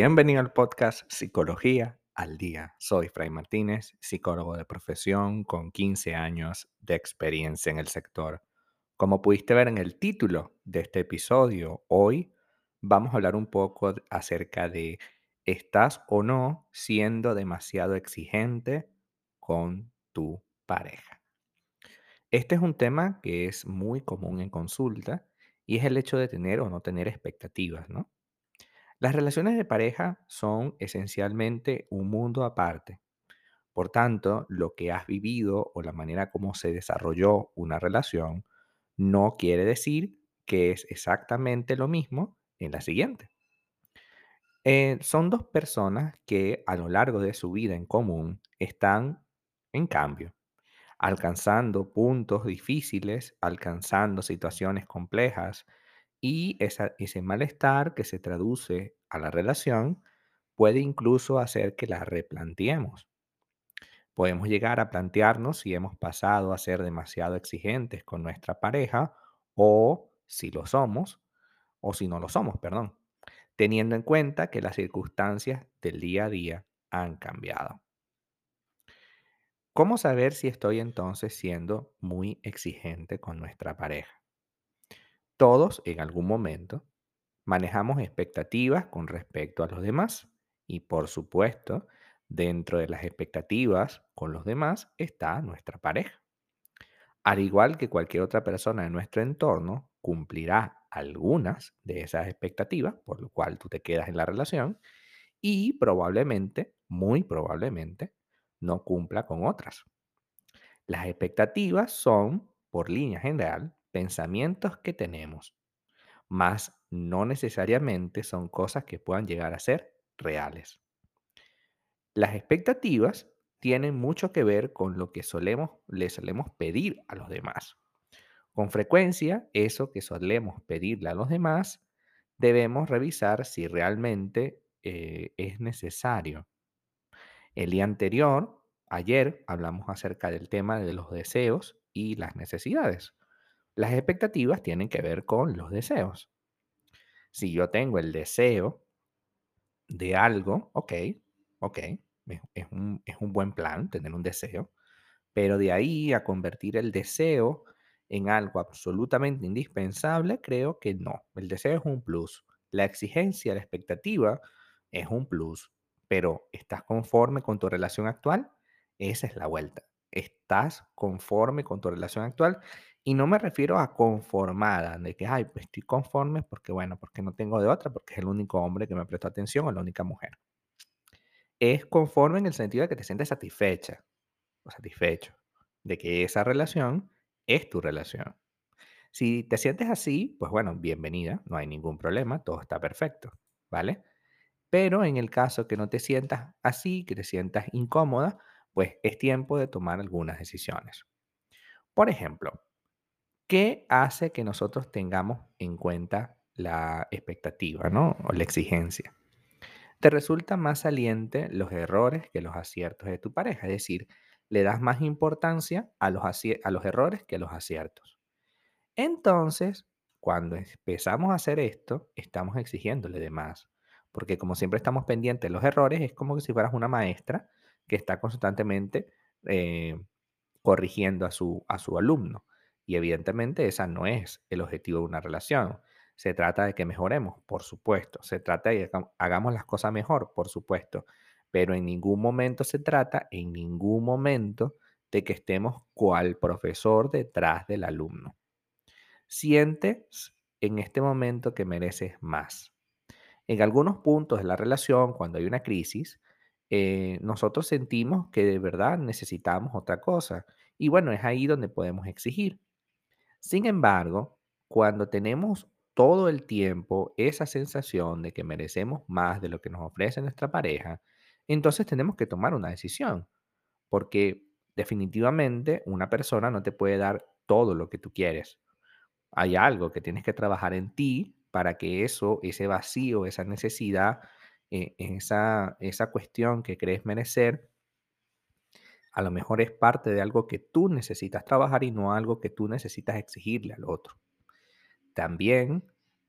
Bienvenido al podcast Psicología al Día. Soy Fray Martínez, psicólogo de profesión con 15 años de experiencia en el sector. Como pudiste ver en el título de este episodio, hoy vamos a hablar un poco acerca de ¿estás o no siendo demasiado exigente con tu pareja? Este es un tema que es muy común en consulta y es el hecho de tener o no tener expectativas. Las relaciones de pareja son esencialmente un mundo aparte. Por tanto, lo que has vivido o la manera como se desarrolló una relación no quiere decir que es exactamente lo mismo en la siguiente. Eh, son dos personas que a lo largo de su vida en común están en cambio, alcanzando puntos difíciles, alcanzando situaciones complejas, y ese malestar que se traduce a la relación puede incluso hacer que la replanteemos. Podemos llegar a plantearnos si hemos pasado a ser demasiado exigentes con nuestra pareja o si lo somos, o si no lo somos, perdón, teniendo en cuenta que las circunstancias del día a día han cambiado. ¿Cómo saber si estoy entonces siendo muy exigente con nuestra pareja? Todos en algún momento manejamos expectativas con respecto a los demás y por supuesto, dentro de las expectativas con los demás está nuestra pareja. Al igual que cualquier otra persona en nuestro entorno, cumplirá algunas de esas expectativas, por lo cual tú te quedas en la relación, y probablemente, muy probablemente, no cumpla con otras. Las expectativas son, por línea general, pensamientos que tenemos, más no necesariamente son cosas que puedan llegar a ser reales. Las expectativas tienen mucho que ver con lo que solemos, le solemos pedir a los demás. Con frecuencia, eso que solemos pedirle a los demás, debemos revisar si realmente eh, es necesario. El día anterior, ayer, hablamos acerca del tema de los deseos y las necesidades. Las expectativas tienen que ver con los deseos. Si yo tengo el deseo de algo, ok, ok, es un, es un buen plan tener un deseo, pero de ahí a convertir el deseo en algo absolutamente indispensable, creo que no. El deseo es un plus. La exigencia, la expectativa es un plus. Pero ¿estás conforme con tu relación actual? Esa es la vuelta. ¿Estás conforme con tu relación actual? Y no me refiero a conformada, de que, ay, pues estoy conforme porque, bueno, porque no tengo de otra, porque es el único hombre que me prestó atención o la única mujer. Es conforme en el sentido de que te sientes satisfecha o satisfecho de que esa relación es tu relación. Si te sientes así, pues bueno, bienvenida, no hay ningún problema, todo está perfecto, ¿vale? Pero en el caso que no te sientas así, que te sientas incómoda, pues es tiempo de tomar algunas decisiones. Por ejemplo, ¿qué hace que nosotros tengamos en cuenta la expectativa, ¿no? O la exigencia. Te resulta más saliente los errores que los aciertos de tu pareja, es decir, le das más importancia a los, a los errores que a los aciertos. Entonces, cuando empezamos a hacer esto, estamos exigiéndole de más, porque como siempre estamos pendientes de los errores, es como si fueras una maestra que está constantemente eh, corrigiendo a su, a su alumno. Y evidentemente esa no es el objetivo de una relación. Se trata de que mejoremos, por supuesto. Se trata de que hagamos las cosas mejor, por supuesto. Pero en ningún momento se trata, en ningún momento, de que estemos cual profesor detrás del alumno. Sientes en este momento que mereces más. En algunos puntos de la relación, cuando hay una crisis, eh, nosotros sentimos que de verdad necesitamos otra cosa. Y bueno, es ahí donde podemos exigir. Sin embargo, cuando tenemos todo el tiempo esa sensación de que merecemos más de lo que nos ofrece nuestra pareja, entonces tenemos que tomar una decisión, porque definitivamente una persona no te puede dar todo lo que tú quieres. Hay algo que tienes que trabajar en ti para que eso, ese vacío, esa necesidad, eh, esa, esa cuestión que crees merecer, A lo mejor es parte de algo que tú necesitas trabajar y no algo que tú necesitas exigirle al otro. También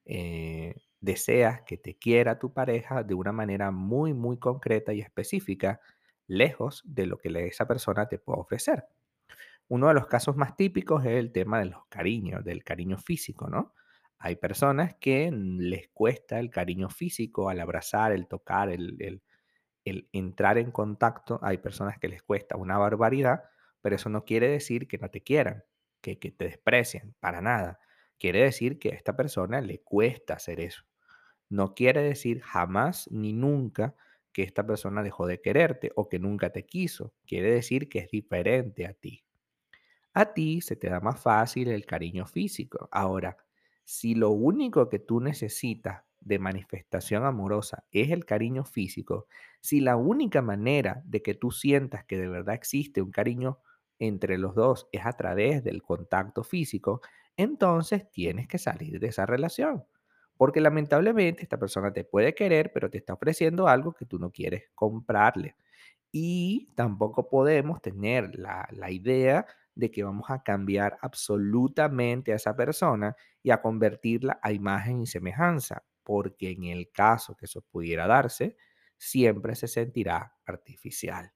eh, deseas que te quiera tu pareja de una manera muy, muy concreta y específica, lejos de lo que esa persona te puede ofrecer. Uno de los casos más típicos es el tema de los cariños, del cariño físico, ¿no? Hay personas que les cuesta el cariño físico al abrazar, el tocar, el, entrar en contacto. Hay personas que les cuesta una barbaridad, pero eso no quiere decir que no te quieran, que, que te desprecien, para nada. Quiere decir que a esta persona le cuesta hacer eso. No quiere decir jamás ni nunca que esta persona dejó de quererte o que nunca te quiso. Quiere decir que es diferente a ti. A ti se te da más fácil el cariño físico. Ahora, si lo único que tú necesitas de manifestación amorosa es el cariño físico, si la única manera de que tú sientas que de verdad existe un cariño entre los dos es a través del contacto físico, entonces tienes que salir de esa relación. Porque lamentablemente esta persona te puede querer, pero te está ofreciendo algo que tú no quieres comprarle. Y tampoco podemos tener la, la idea de que vamos a cambiar absolutamente a esa persona y a convertirla a imagen y semejanza, porque en el caso que eso pudiera darse, siempre se sentirá artificial,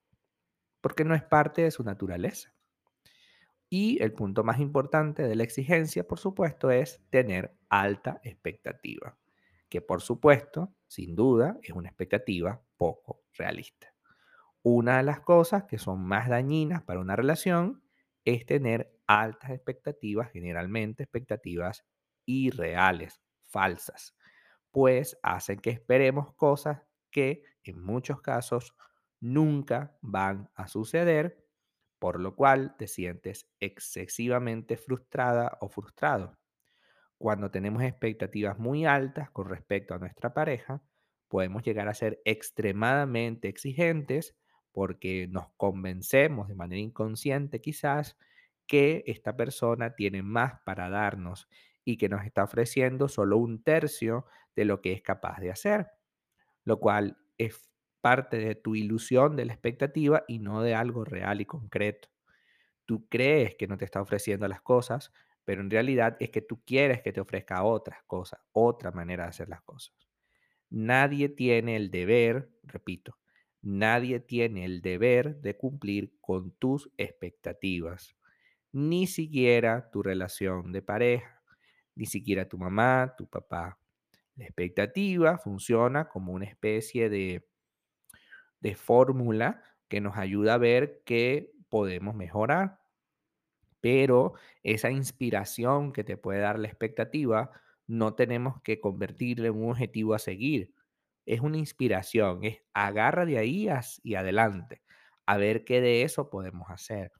porque no es parte de su naturaleza. Y el punto más importante de la exigencia, por supuesto, es tener alta expectativa, que por supuesto, sin duda, es una expectativa poco realista. Una de las cosas que son más dañinas para una relación es tener altas expectativas, generalmente expectativas irreales, falsas, pues hacen que esperemos cosas que en muchos casos nunca van a suceder, por lo cual te sientes excesivamente frustrada o frustrado. Cuando tenemos expectativas muy altas con respecto a nuestra pareja, podemos llegar a ser extremadamente exigentes porque nos convencemos de manera inconsciente quizás que esta persona tiene más para darnos y que nos está ofreciendo solo un tercio de lo que es capaz de hacer, lo cual es parte de tu ilusión de la expectativa y no de algo real y concreto. Tú crees que no te está ofreciendo las cosas, pero en realidad es que tú quieres que te ofrezca otras cosas, otra manera de hacer las cosas. Nadie tiene el deber, repito, Nadie tiene el deber de cumplir con tus expectativas, ni siquiera tu relación de pareja, ni siquiera tu mamá, tu papá. La expectativa funciona como una especie de, de fórmula que nos ayuda a ver qué podemos mejorar. Pero esa inspiración que te puede dar la expectativa, no tenemos que convertirla en un objetivo a seguir es una inspiración, es agarra de ahí y adelante, a ver qué de eso podemos hacer.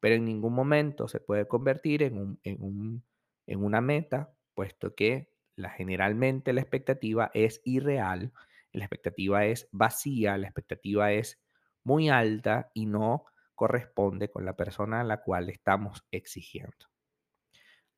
Pero en ningún momento se puede convertir en, un, en, un, en una meta, puesto que la, generalmente la expectativa es irreal, la expectativa es vacía, la expectativa es muy alta y no corresponde con la persona a la cual estamos exigiendo.